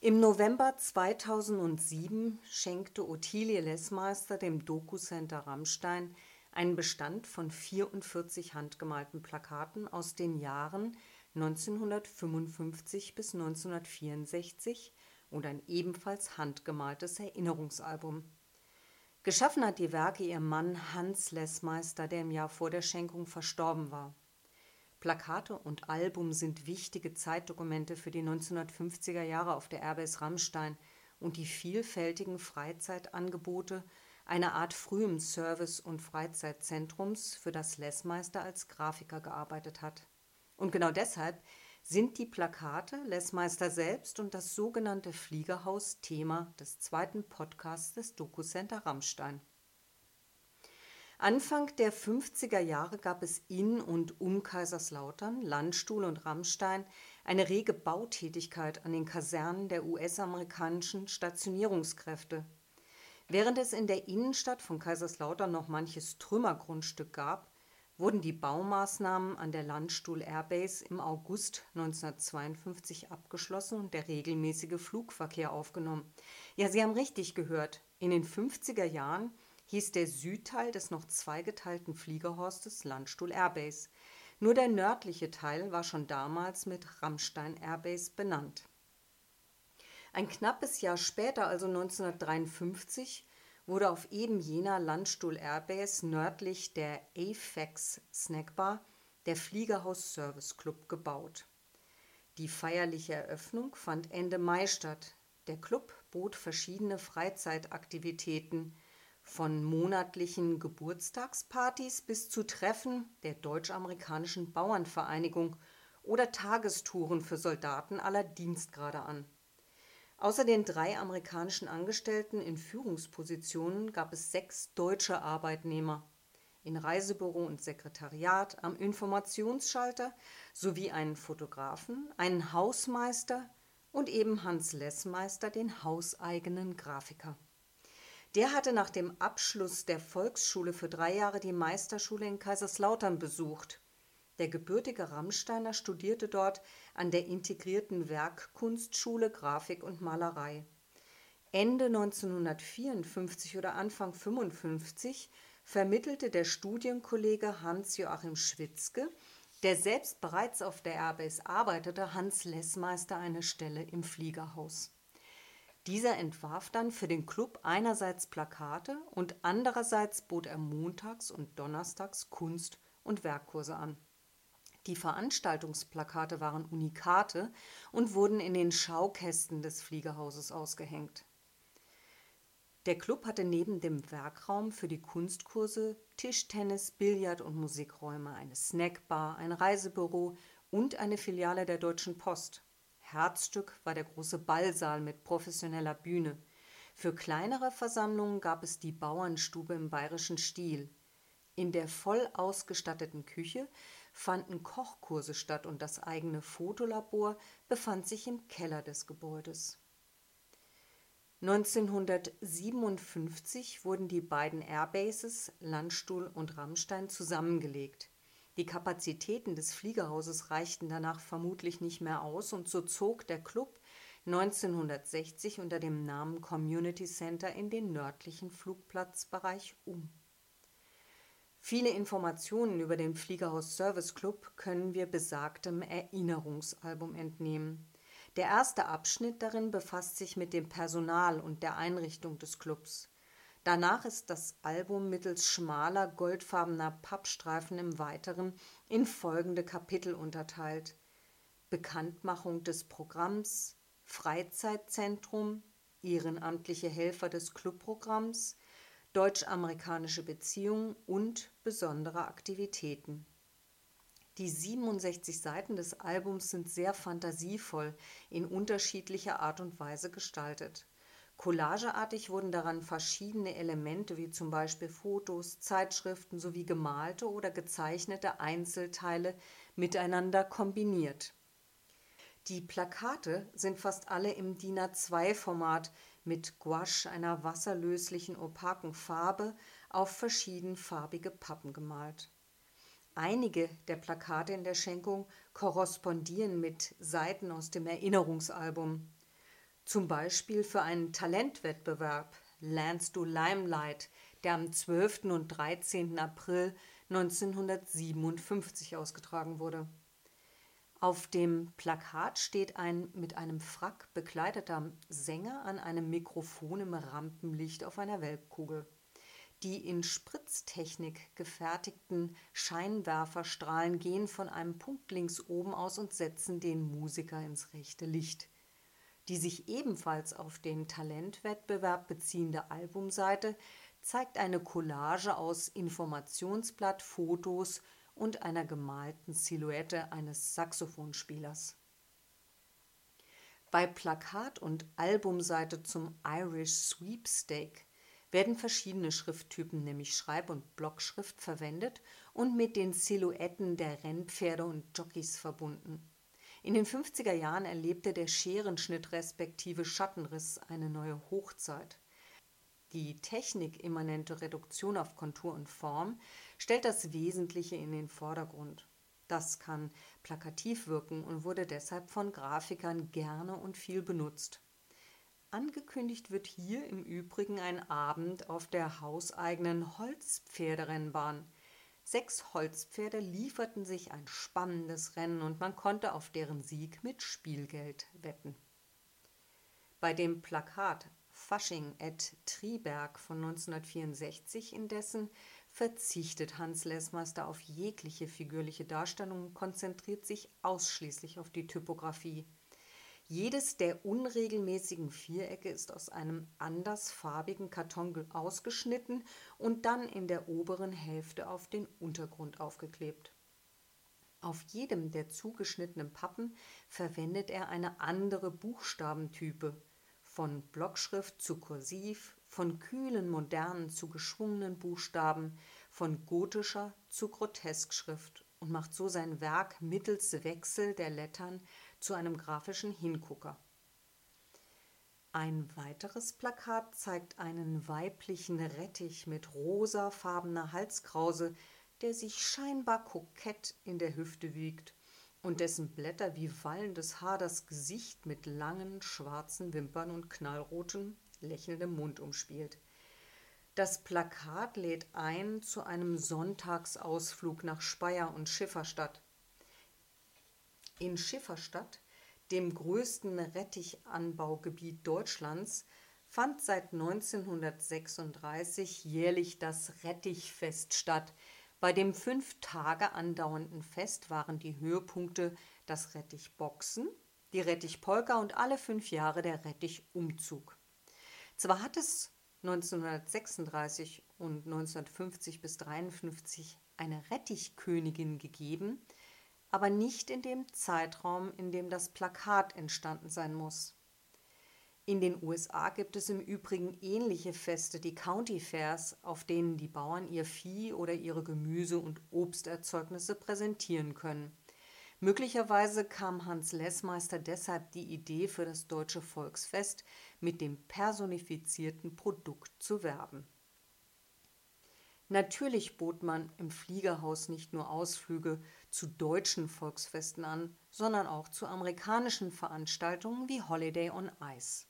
Im November 2007 schenkte Ottilie Lessmeister dem Doku-Center Rammstein einen Bestand von 44 handgemalten Plakaten aus den Jahren 1955 bis 1964 und ein ebenfalls handgemaltes Erinnerungsalbum. Geschaffen hat die Werke ihr Mann Hans Lessmeister, der im Jahr vor der Schenkung verstorben war. Plakate und Album sind wichtige Zeitdokumente für die 1950er Jahre auf der Airbase Rammstein und die vielfältigen Freizeitangebote, eine Art frühem Service- und Freizeitzentrums, für das Lessmeister als Grafiker gearbeitet hat. Und genau deshalb sind die Plakate, Lessmeister selbst und das sogenannte Fliegerhaus Thema des zweiten Podcasts des Doku-Center Rammstein. Anfang der 50er Jahre gab es in und um Kaiserslautern, Landstuhl und Rammstein eine rege Bautätigkeit an den Kasernen der US-amerikanischen Stationierungskräfte. Während es in der Innenstadt von Kaiserslautern noch manches Trümmergrundstück gab, wurden die Baumaßnahmen an der Landstuhl Airbase im August 1952 abgeschlossen und der regelmäßige Flugverkehr aufgenommen. Ja, Sie haben richtig gehört, in den 50er Jahren hieß der Südteil des noch zweigeteilten Fliegerhorstes Landstuhl Airbase. Nur der nördliche Teil war schon damals mit Rammstein Airbase benannt. Ein knappes Jahr später, also 1953, wurde auf eben jener Landstuhl Airbase nördlich der AFEX Snackbar der Fliegerhaus Service Club gebaut. Die feierliche Eröffnung fand Ende Mai statt. Der Club bot verschiedene Freizeitaktivitäten, von monatlichen Geburtstagspartys bis zu Treffen der Deutsch-Amerikanischen Bauernvereinigung oder Tagestouren für Soldaten aller Dienstgrade an. Außer den drei amerikanischen Angestellten in Führungspositionen gab es sechs deutsche Arbeitnehmer in Reisebüro und Sekretariat, am Informationsschalter sowie einen Fotografen, einen Hausmeister und eben Hans Lessmeister, den hauseigenen Grafiker. Der hatte nach dem Abschluss der Volksschule für drei Jahre die Meisterschule in Kaiserslautern besucht. Der gebürtige Rammsteiner studierte dort an der integrierten Werkkunstschule Grafik und Malerei. Ende 1954 oder Anfang 1955 vermittelte der Studienkollege Hans-Joachim Schwitzke, der selbst bereits auf der Airbase arbeitete, Hans Lessmeister eine Stelle im Fliegerhaus. Dieser entwarf dann für den Club einerseits Plakate und andererseits bot er montags und donnerstags Kunst- und Werkkurse an. Die Veranstaltungsplakate waren Unikate und wurden in den Schaukästen des Fliegerhauses ausgehängt. Der Club hatte neben dem Werkraum für die Kunstkurse Tischtennis, Billard und Musikräume, eine Snackbar, ein Reisebüro und eine Filiale der Deutschen Post. Herzstück war der große Ballsaal mit professioneller Bühne. Für kleinere Versammlungen gab es die Bauernstube im bayerischen Stil. In der voll ausgestatteten Küche fanden Kochkurse statt und das eigene Fotolabor befand sich im Keller des Gebäudes. 1957 wurden die beiden Airbases Landstuhl und Rammstein zusammengelegt. Die Kapazitäten des Fliegerhauses reichten danach vermutlich nicht mehr aus und so zog der Club 1960 unter dem Namen Community Center in den nördlichen Flugplatzbereich um. Viele Informationen über den Fliegerhaus Service Club können wir besagtem Erinnerungsalbum entnehmen. Der erste Abschnitt darin befasst sich mit dem Personal und der Einrichtung des Clubs. Danach ist das Album mittels schmaler, goldfarbener Pappstreifen im Weiteren in folgende Kapitel unterteilt: Bekanntmachung des Programms, Freizeitzentrum, ehrenamtliche Helfer des Clubprogramms, deutsch-amerikanische Beziehungen und besondere Aktivitäten. Die 67 Seiten des Albums sind sehr fantasievoll in unterschiedlicher Art und Weise gestaltet. Collageartig wurden daran verschiedene Elemente wie zum Beispiel Fotos, Zeitschriften sowie gemalte oder gezeichnete Einzelteile miteinander kombiniert. Die Plakate sind fast alle im DIN A2-Format mit Gouache, einer wasserlöslichen opaken Farbe, auf verschiedenfarbige Pappen gemalt. Einige der Plakate in der Schenkung korrespondieren mit Seiten aus dem Erinnerungsalbum. Zum Beispiel für einen Talentwettbewerb Lernst du Limelight, der am 12. und 13. April 1957 ausgetragen wurde. Auf dem Plakat steht ein mit einem Frack bekleideter Sänger an einem Mikrofon im Rampenlicht auf einer Weltkugel. Die in Spritztechnik gefertigten Scheinwerferstrahlen gehen von einem Punkt links oben aus und setzen den Musiker ins rechte Licht. Die sich ebenfalls auf den Talentwettbewerb beziehende Albumseite zeigt eine Collage aus Informationsblatt, Fotos und einer gemalten Silhouette eines Saxophonspielers. Bei Plakat und Albumseite zum Irish Sweepstake werden verschiedene Schrifttypen, nämlich Schreib- und Blockschrift, verwendet und mit den Silhouetten der Rennpferde und Jockeys verbunden. In den 50er Jahren erlebte der Scherenschnitt respektive Schattenriss eine neue Hochzeit. Die technikimmanente Reduktion auf Kontur und Form stellt das Wesentliche in den Vordergrund. Das kann plakativ wirken und wurde deshalb von Grafikern gerne und viel benutzt. Angekündigt wird hier im Übrigen ein Abend auf der hauseigenen Holzpferderennbahn. Sechs Holzpferde lieferten sich ein spannendes Rennen und man konnte auf deren Sieg mit Spielgeld wetten. Bei dem Plakat Fasching et Triberg von 1964 indessen verzichtet Hans Lessmeister auf jegliche figürliche Darstellung und konzentriert sich ausschließlich auf die Typografie. Jedes der unregelmäßigen Vierecke ist aus einem andersfarbigen Karton ausgeschnitten und dann in der oberen Hälfte auf den Untergrund aufgeklebt. Auf jedem der zugeschnittenen Pappen verwendet er eine andere Buchstabentype von Blockschrift zu Kursiv, von kühlen modernen zu geschwungenen Buchstaben, von gotischer zu Groteskschrift und macht so sein Werk mittels Wechsel der Lettern zu einem grafischen Hingucker. Ein weiteres Plakat zeigt einen weiblichen Rettich mit rosafarbener Halskrause, der sich scheinbar kokett in der Hüfte wiegt und dessen Blätter wie wallendes Haar das Gesicht mit langen schwarzen Wimpern und knallrotem, lächelndem Mund umspielt. Das Plakat lädt ein zu einem Sonntagsausflug nach Speyer und Schifferstadt. In Schifferstadt, dem größten Rettichanbaugebiet Deutschlands, fand seit 1936 jährlich das Rettichfest statt, bei dem fünf Tage andauernden Fest waren die Höhepunkte das Rettichboxen, die Rettichpolka und alle fünf Jahre der Rettichumzug. Zwar hat es 1936 und 1950 bis 1953 eine Rettichkönigin gegeben, aber nicht in dem Zeitraum, in dem das Plakat entstanden sein muss. In den USA gibt es im Übrigen ähnliche Feste, die County Fairs, auf denen die Bauern ihr Vieh oder ihre Gemüse- und Obsterzeugnisse präsentieren können. Möglicherweise kam Hans Lessmeister deshalb die Idee für das deutsche Volksfest, mit dem personifizierten Produkt zu werben. Natürlich bot man im Fliegerhaus nicht nur Ausflüge zu deutschen Volksfesten an, sondern auch zu amerikanischen Veranstaltungen wie Holiday on Ice.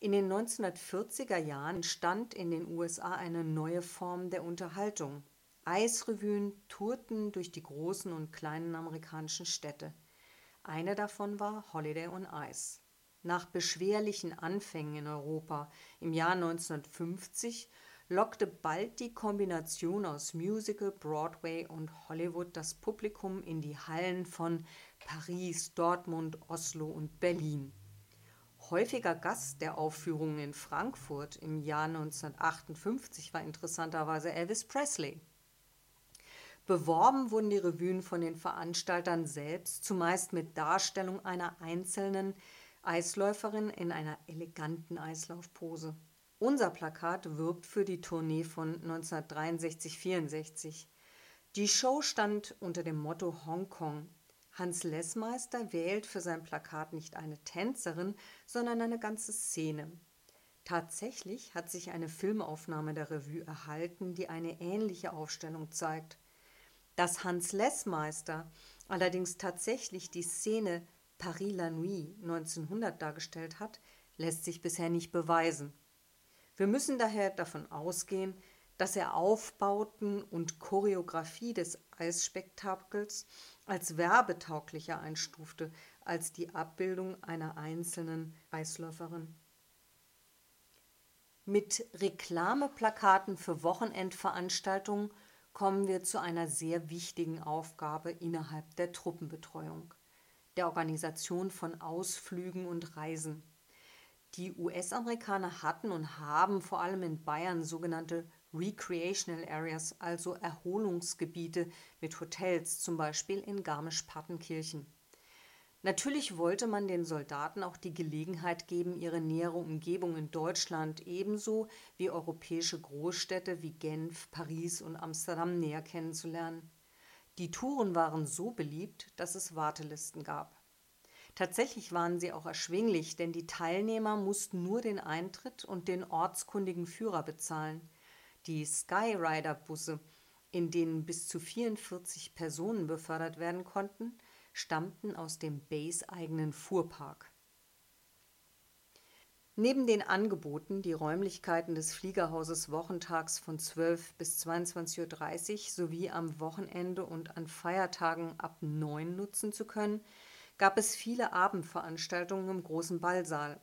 In den 1940er Jahren entstand in den USA eine neue Form der Unterhaltung. Eisrevuen tourten durch die großen und kleinen amerikanischen Städte. Eine davon war Holiday on Ice. Nach beschwerlichen Anfängen in Europa im Jahr 1950 lockte bald die Kombination aus Musical, Broadway und Hollywood das Publikum in die Hallen von Paris, Dortmund, Oslo und Berlin. Häufiger Gast der Aufführungen in Frankfurt im Jahr 1958 war interessanterweise Elvis Presley. Beworben wurden die Revuen von den Veranstaltern selbst, zumeist mit Darstellung einer einzelnen Eisläuferin in einer eleganten Eislaufpose. Unser Plakat wirbt für die Tournee von 1963-64. Die Show stand unter dem Motto Hongkong Hans Lessmeister wählt für sein Plakat nicht eine Tänzerin, sondern eine ganze Szene. Tatsächlich hat sich eine Filmaufnahme der Revue erhalten, die eine ähnliche Aufstellung zeigt. Dass Hans Lessmeister allerdings tatsächlich die Szene Paris la Nuit 1900 dargestellt hat, lässt sich bisher nicht beweisen. Wir müssen daher davon ausgehen, dass er Aufbauten und Choreografie des Eisspektakels als werbetauglicher einstufte als die Abbildung einer einzelnen Eisläuferin. Mit Reklameplakaten für Wochenendveranstaltungen kommen wir zu einer sehr wichtigen Aufgabe innerhalb der Truppenbetreuung, der Organisation von Ausflügen und Reisen. Die US-Amerikaner hatten und haben vor allem in Bayern sogenannte Recreational Areas, also Erholungsgebiete mit Hotels, zum Beispiel in Garmisch-Partenkirchen. Natürlich wollte man den Soldaten auch die Gelegenheit geben, ihre nähere Umgebung in Deutschland ebenso wie europäische Großstädte wie Genf, Paris und Amsterdam näher kennenzulernen. Die Touren waren so beliebt, dass es Wartelisten gab. Tatsächlich waren sie auch erschwinglich, denn die Teilnehmer mussten nur den Eintritt und den ortskundigen Führer bezahlen. Die Skyrider-Busse, in denen bis zu 44 Personen befördert werden konnten, stammten aus dem Base-eigenen Fuhrpark. Neben den Angeboten, die Räumlichkeiten des Fliegerhauses wochentags von 12 bis 22.30 Uhr sowie am Wochenende und an Feiertagen ab 9 nutzen zu können, gab es viele Abendveranstaltungen im großen Ballsaal.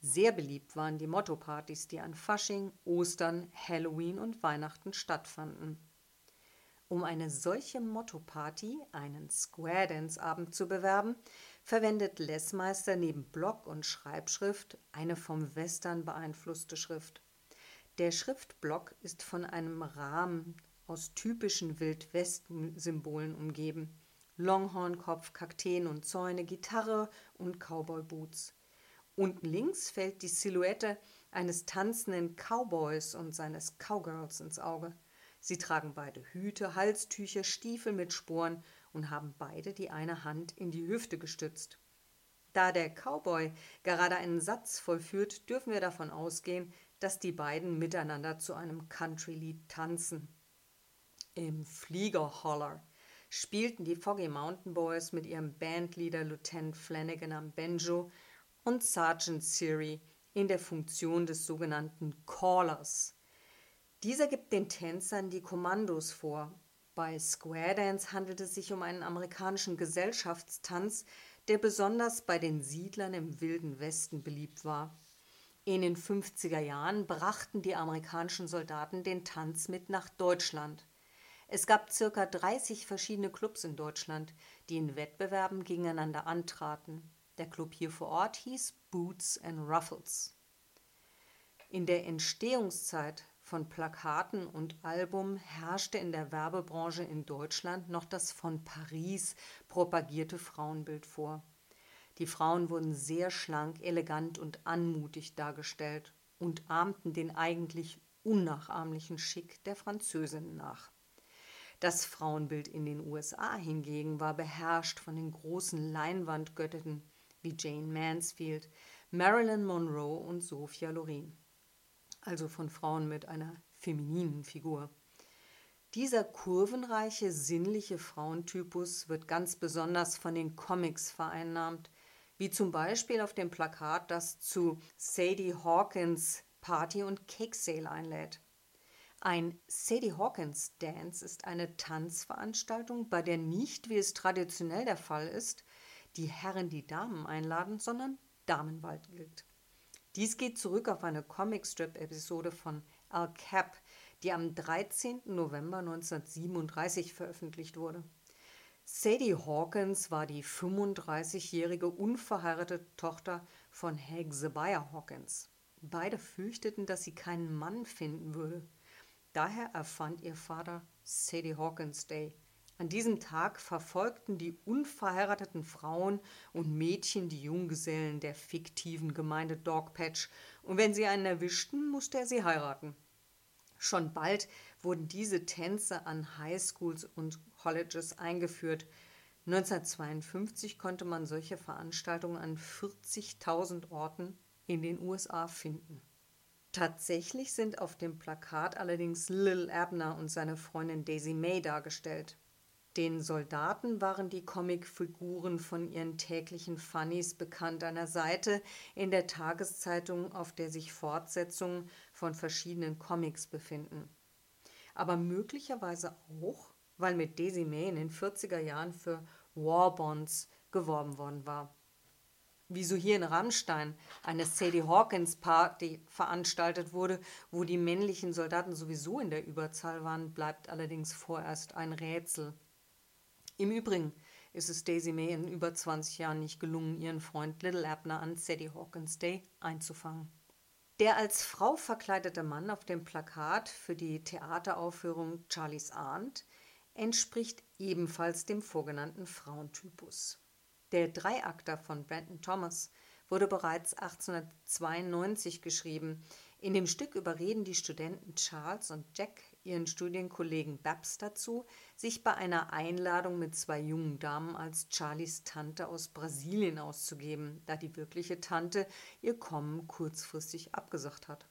Sehr beliebt waren die Motto-Partys, die an Fasching, Ostern, Halloween und Weihnachten stattfanden. Um eine solche Motto-Party, einen Square Dance-Abend zu bewerben, verwendet Lessmeister neben Block und Schreibschrift eine vom Western beeinflusste Schrift. Der Schriftblock ist von einem Rahmen aus typischen Wildwest-Symbolen umgeben. Longhornkopf, Kakteen und Zäune, Gitarre und Cowboy-Boots. Unten links fällt die Silhouette eines tanzenden Cowboys und seines Cowgirls ins Auge. Sie tragen beide Hüte, Halstücher, Stiefel mit Sporen und haben beide die eine Hand in die Hüfte gestützt. Da der Cowboy gerade einen Satz vollführt, dürfen wir davon ausgehen, dass die beiden miteinander zu einem Country-Lied tanzen. Im Fliegerholler spielten die Foggy Mountain Boys mit ihrem Bandleader Lieutenant Flanagan am Banjo und Sergeant Siri in der Funktion des sogenannten Callers. Dieser gibt den Tänzern die Kommandos vor. Bei Square Dance handelt es sich um einen amerikanischen Gesellschaftstanz, der besonders bei den Siedlern im wilden Westen beliebt war. In den 50er Jahren brachten die amerikanischen Soldaten den Tanz mit nach Deutschland. Es gab circa 30 verschiedene Clubs in Deutschland, die in Wettbewerben gegeneinander antraten. Der Club hier vor Ort hieß Boots and Ruffles. In der Entstehungszeit von Plakaten und Album herrschte in der Werbebranche in Deutschland noch das von Paris propagierte Frauenbild vor. Die Frauen wurden sehr schlank, elegant und anmutig dargestellt und ahmten den eigentlich unnachahmlichen Schick der Französinnen nach. Das Frauenbild in den USA hingegen war beherrscht von den großen Leinwandgöttinnen wie Jane Mansfield, Marilyn Monroe und Sophia Loren also von Frauen mit einer femininen Figur. Dieser kurvenreiche, sinnliche Frauentypus wird ganz besonders von den Comics vereinnahmt, wie zum Beispiel auf dem Plakat, das zu Sadie Hawkins Party und Cake Sale einlädt. Ein Sadie Hawkins Dance ist eine Tanzveranstaltung, bei der nicht, wie es traditionell der Fall ist, die Herren die Damen einladen, sondern Damenwahl gilt. Dies geht zurück auf eine Comicstrip-Episode von Al Cap, die am 13. November 1937 veröffentlicht wurde. Sadie Hawkins war die 35-jährige unverheiratete Tochter von Hezekiah Hawkins. Beide fürchteten, dass sie keinen Mann finden würde. Daher erfand ihr Vater Sadie Hawkins Day, an diesem Tag verfolgten die unverheirateten Frauen und Mädchen die Junggesellen der fiktiven Gemeinde Dogpatch, und wenn sie einen erwischten, musste er sie heiraten. Schon bald wurden diese Tänze an Highschools und Colleges eingeführt. 1952 konnte man solche Veranstaltungen an 40.000 Orten in den USA finden. Tatsächlich sind auf dem Plakat allerdings Lil Abner und seine Freundin Daisy May dargestellt. Den Soldaten waren die Comicfiguren von ihren täglichen Funnies bekannt, einer Seite in der Tageszeitung, auf der sich Fortsetzungen von verschiedenen Comics befinden. Aber möglicherweise auch, weil mit Daisy May in den 40er Jahren für Warbonds geworben worden war. Wieso hier in Rammstein eine Sadie Hawkins Party veranstaltet wurde, wo die männlichen Soldaten sowieso in der Überzahl waren, bleibt allerdings vorerst ein Rätsel. Im Übrigen ist es Daisy May in über 20 Jahren nicht gelungen, ihren Freund Little Abner an Sadie Hawkins Day einzufangen. Der als Frau verkleidete Mann auf dem Plakat für die Theateraufführung Charlies Aunt entspricht ebenfalls dem vorgenannten Frauentypus. Der Dreiakter von Brandon Thomas wurde bereits 1892 geschrieben. In dem Stück überreden die Studenten Charles und Jack ihren Studienkollegen Babs dazu, sich bei einer Einladung mit zwei jungen Damen als Charlies Tante aus Brasilien auszugeben, da die wirkliche Tante ihr Kommen kurzfristig abgesagt hat.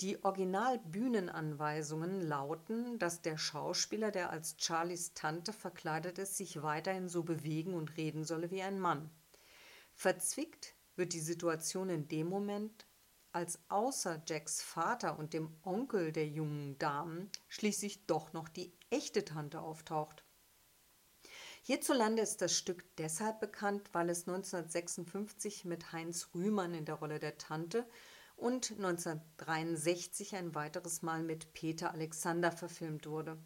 Die Originalbühnenanweisungen lauten, dass der Schauspieler, der als Charlies Tante verkleidet ist, sich weiterhin so bewegen und reden solle wie ein Mann. Verzwickt wird die Situation in dem Moment, als außer Jacks Vater und dem Onkel der jungen Damen schließlich doch noch die echte Tante auftaucht. Hierzulande ist das Stück deshalb bekannt, weil es 1956 mit Heinz Rühmann in der Rolle der Tante und 1963 ein weiteres Mal mit Peter Alexander verfilmt wurde.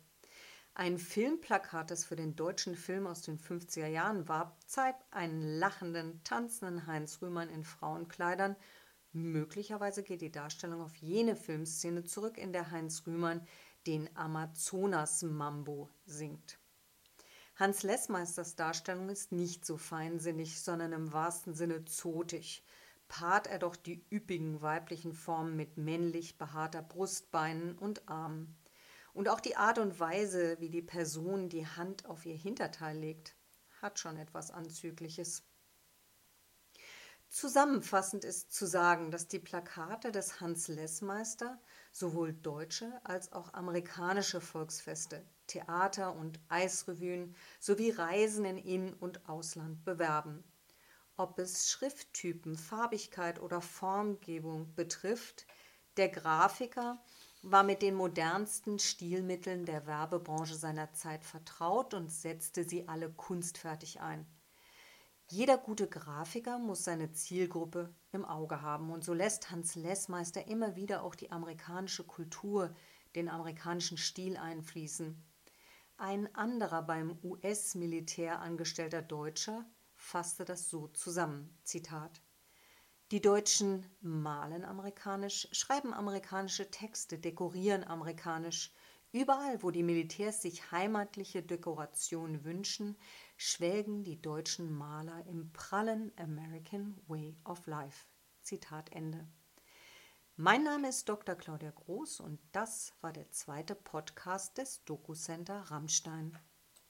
Ein Filmplakat, das für den deutschen Film aus den 50er Jahren warb, zeigt einen lachenden, tanzenden Heinz Rühmann in Frauenkleidern Möglicherweise geht die Darstellung auf jene Filmszene zurück, in der Heinz Rühmann den Amazonas-Mambo singt. Hans Lessmeisters Darstellung ist nicht so feinsinnig, sondern im wahrsten Sinne zotig. Paart er doch die üppigen weiblichen Formen mit männlich behaarter Brust, Beinen und Armen. Und auch die Art und Weise, wie die Person die Hand auf ihr Hinterteil legt, hat schon etwas Anzügliches. Zusammenfassend ist zu sagen, dass die Plakate des Hans Lessmeister sowohl deutsche als auch amerikanische Volksfeste, Theater- und Eisrevuen sowie Reisen in In- und Ausland bewerben. Ob es Schrifttypen, Farbigkeit oder Formgebung betrifft, der Grafiker war mit den modernsten Stilmitteln der Werbebranche seiner Zeit vertraut und setzte sie alle kunstfertig ein. Jeder gute Grafiker muss seine Zielgruppe im Auge haben und so lässt Hans Lessmeister immer wieder auch die amerikanische Kultur, den amerikanischen Stil einfließen. Ein anderer beim US-Militär angestellter Deutscher fasste das so zusammen. Zitat. Die Deutschen malen amerikanisch, schreiben amerikanische Texte, dekorieren amerikanisch. Überall, wo die Militärs sich heimatliche Dekoration wünschen, schwelgen die deutschen Maler im prallen American Way of Life. Zitat Ende. Mein Name ist Dr. Claudia Groß und das war der zweite Podcast des Doku Center Rammstein.